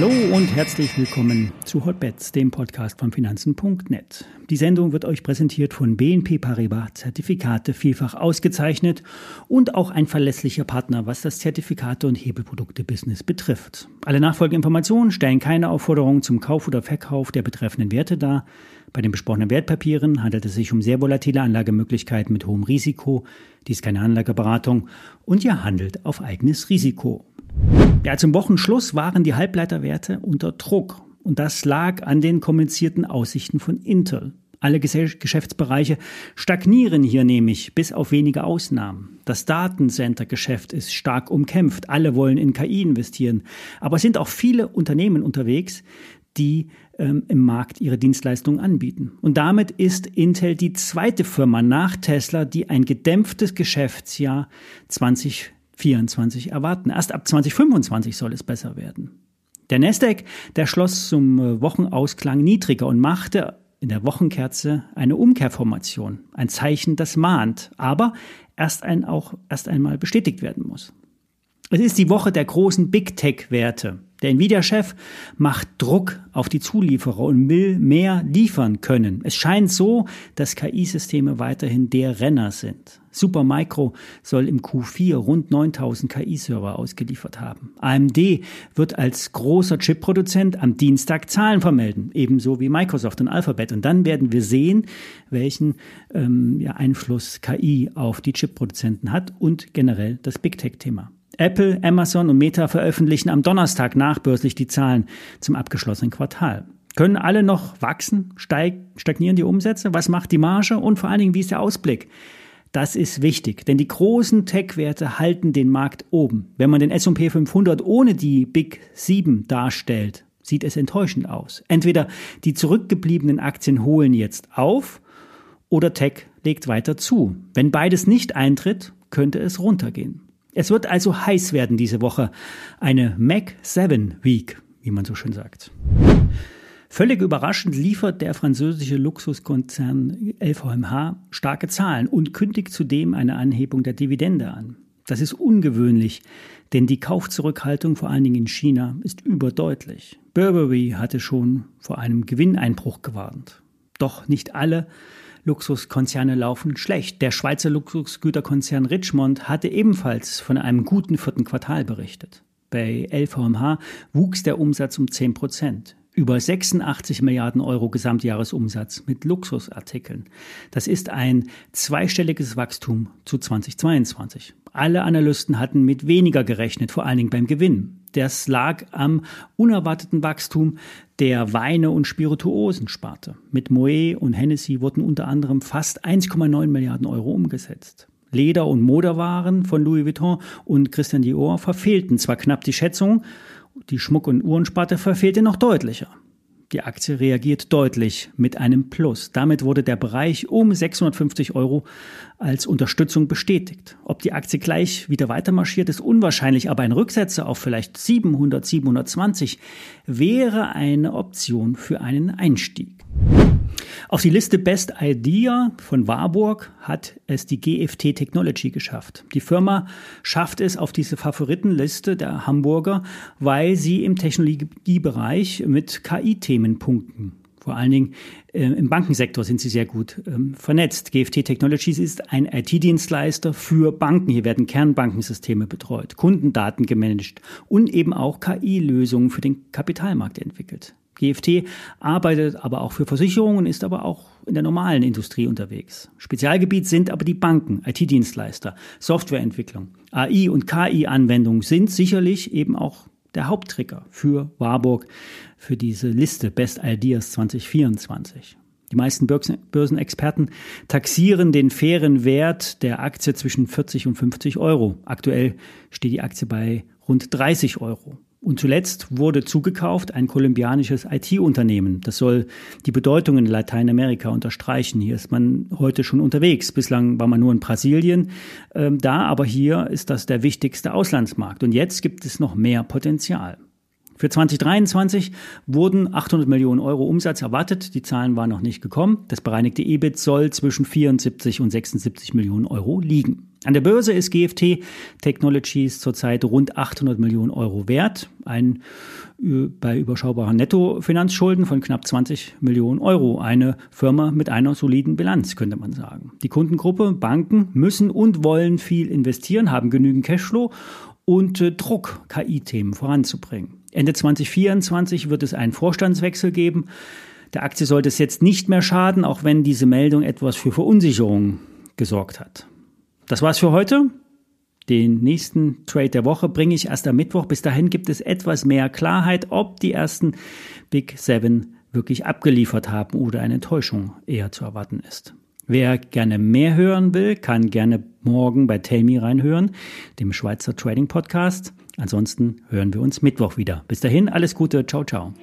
Hallo und herzlich willkommen zu Hotbets, dem Podcast von Finanzen.net. Die Sendung wird euch präsentiert von BNP Paribas Zertifikate, vielfach ausgezeichnet und auch ein verlässlicher Partner, was das Zertifikate- und Hebelprodukte-Business betrifft. Alle nachfolgenden Informationen stellen keine Aufforderung zum Kauf oder Verkauf der betreffenden Werte dar. Bei den besprochenen Wertpapieren handelt es sich um sehr volatile Anlagemöglichkeiten mit hohem Risiko. Dies ist keine Anlageberatung und ihr handelt auf eigenes Risiko. Ja, zum Wochenschluss waren die Halbleiterwerte unter Druck. Und das lag an den kommunizierten Aussichten von Intel. Alle Geschäftsbereiche stagnieren hier nämlich, bis auf wenige Ausnahmen. Das Datencenter-Geschäft ist stark umkämpft. Alle wollen in KI investieren. Aber es sind auch viele Unternehmen unterwegs, die ähm, im Markt ihre Dienstleistungen anbieten. Und damit ist Intel die zweite Firma nach Tesla, die ein gedämpftes Geschäftsjahr 20 2024 erwarten. Erst ab 2025 soll es besser werden. Der Nasdaq, der schloss zum äh, Wochenausklang niedriger und machte in der Wochenkerze eine Umkehrformation, ein Zeichen, das mahnt, aber erst, ein, auch erst einmal bestätigt werden muss. Es ist die Woche der großen Big Tech-Werte. Der Nvidia-Chef macht Druck auf die Zulieferer und will mehr liefern können. Es scheint so, dass KI-Systeme weiterhin der Renner sind. Supermicro soll im Q4 rund 9000 KI-Server ausgeliefert haben. AMD wird als großer Chip-Produzent am Dienstag Zahlen vermelden, ebenso wie Microsoft und Alphabet. Und dann werden wir sehen, welchen ähm, ja, Einfluss KI auf die Chip-Produzenten hat und generell das Big Tech-Thema. Apple, Amazon und Meta veröffentlichen am Donnerstag nachbörslich die Zahlen zum abgeschlossenen Quartal. Können alle noch wachsen? Steig, stagnieren die Umsätze? Was macht die Marge? Und vor allen Dingen, wie ist der Ausblick? Das ist wichtig, denn die großen Tech-Werte halten den Markt oben. Wenn man den S&P 500 ohne die Big 7 darstellt, sieht es enttäuschend aus. Entweder die zurückgebliebenen Aktien holen jetzt auf oder Tech legt weiter zu. Wenn beides nicht eintritt, könnte es runtergehen. Es wird also heiß werden diese Woche. Eine Mac 7 Week, wie man so schön sagt. Völlig überraschend liefert der französische Luxuskonzern LVMH starke Zahlen und kündigt zudem eine Anhebung der Dividende an. Das ist ungewöhnlich, denn die Kaufzurückhaltung vor allen Dingen in China ist überdeutlich. Burberry hatte schon vor einem Gewinneinbruch gewarnt. Doch nicht alle Luxuskonzerne laufen schlecht. Der Schweizer Luxusgüterkonzern Richmond hatte ebenfalls von einem guten vierten Quartal berichtet. Bei LVMH wuchs der Umsatz um 10 Prozent. Über 86 Milliarden Euro Gesamtjahresumsatz mit Luxusartikeln. Das ist ein zweistelliges Wachstum zu 2022. Alle Analysten hatten mit weniger gerechnet, vor allen Dingen beim Gewinn. Das lag am unerwarteten Wachstum der Weine- und Spirituosensparte. Mit Moet und Hennessy wurden unter anderem fast 1,9 Milliarden Euro umgesetzt. Leder- und Modewaren von Louis Vuitton und Christian Dior verfehlten zwar knapp die Schätzung, die Schmuck- und Uhrensparte verfehlte noch deutlicher. Die Aktie reagiert deutlich mit einem Plus. Damit wurde der Bereich um 650 Euro als Unterstützung bestätigt. Ob die Aktie gleich wieder weiter marschiert, ist unwahrscheinlich, aber ein Rücksetzer auf vielleicht 700, 720 wäre eine Option für einen Einstieg. Auf die Liste Best Idea von Warburg hat es die GFT Technology geschafft. Die Firma schafft es auf diese Favoritenliste der Hamburger, weil sie im Technologiebereich mit KI-Themen punkten. Vor allen Dingen äh, im Bankensektor sind sie sehr gut ähm, vernetzt. GFT Technologies ist ein IT-Dienstleister für Banken. Hier werden Kernbankensysteme betreut, Kundendaten gemanagt und eben auch KI-Lösungen für den Kapitalmarkt entwickelt. GFT arbeitet aber auch für Versicherungen, ist aber auch in der normalen Industrie unterwegs. Spezialgebiet sind aber die Banken, IT-Dienstleister, Softwareentwicklung. AI und KI-Anwendungen sind sicherlich eben auch der Haupttrigger für Warburg für diese Liste Best Ideas 2024. Die meisten Börsenexperten taxieren den fairen Wert der Aktie zwischen 40 und 50 Euro. Aktuell steht die Aktie bei rund 30 Euro. Und zuletzt wurde zugekauft ein kolumbianisches IT-Unternehmen. Das soll die Bedeutung in Lateinamerika unterstreichen. Hier ist man heute schon unterwegs. Bislang war man nur in Brasilien äh, da, aber hier ist das der wichtigste Auslandsmarkt. Und jetzt gibt es noch mehr Potenzial. Für 2023 wurden 800 Millionen Euro Umsatz erwartet. Die Zahlen waren noch nicht gekommen. Das bereinigte EBIT soll zwischen 74 und 76 Millionen Euro liegen. An der Börse ist GFT Technologies zurzeit rund 800 Millionen Euro wert. Ein bei überschaubaren Nettofinanzschulden von knapp 20 Millionen Euro. Eine Firma mit einer soliden Bilanz, könnte man sagen. Die Kundengruppe, Banken müssen und wollen viel investieren, haben genügend Cashflow und äh, Druck, KI-Themen voranzubringen. Ende 2024 wird es einen Vorstandswechsel geben. Der Aktie sollte es jetzt nicht mehr schaden, auch wenn diese Meldung etwas für Verunsicherung gesorgt hat. Das war's für heute. Den nächsten Trade der Woche bringe ich erst am Mittwoch. Bis dahin gibt es etwas mehr Klarheit, ob die ersten Big Seven wirklich abgeliefert haben oder eine Enttäuschung eher zu erwarten ist. Wer gerne mehr hören will, kann gerne morgen bei Me reinhören, dem Schweizer Trading Podcast. Ansonsten hören wir uns Mittwoch wieder. Bis dahin, alles Gute. Ciao, ciao.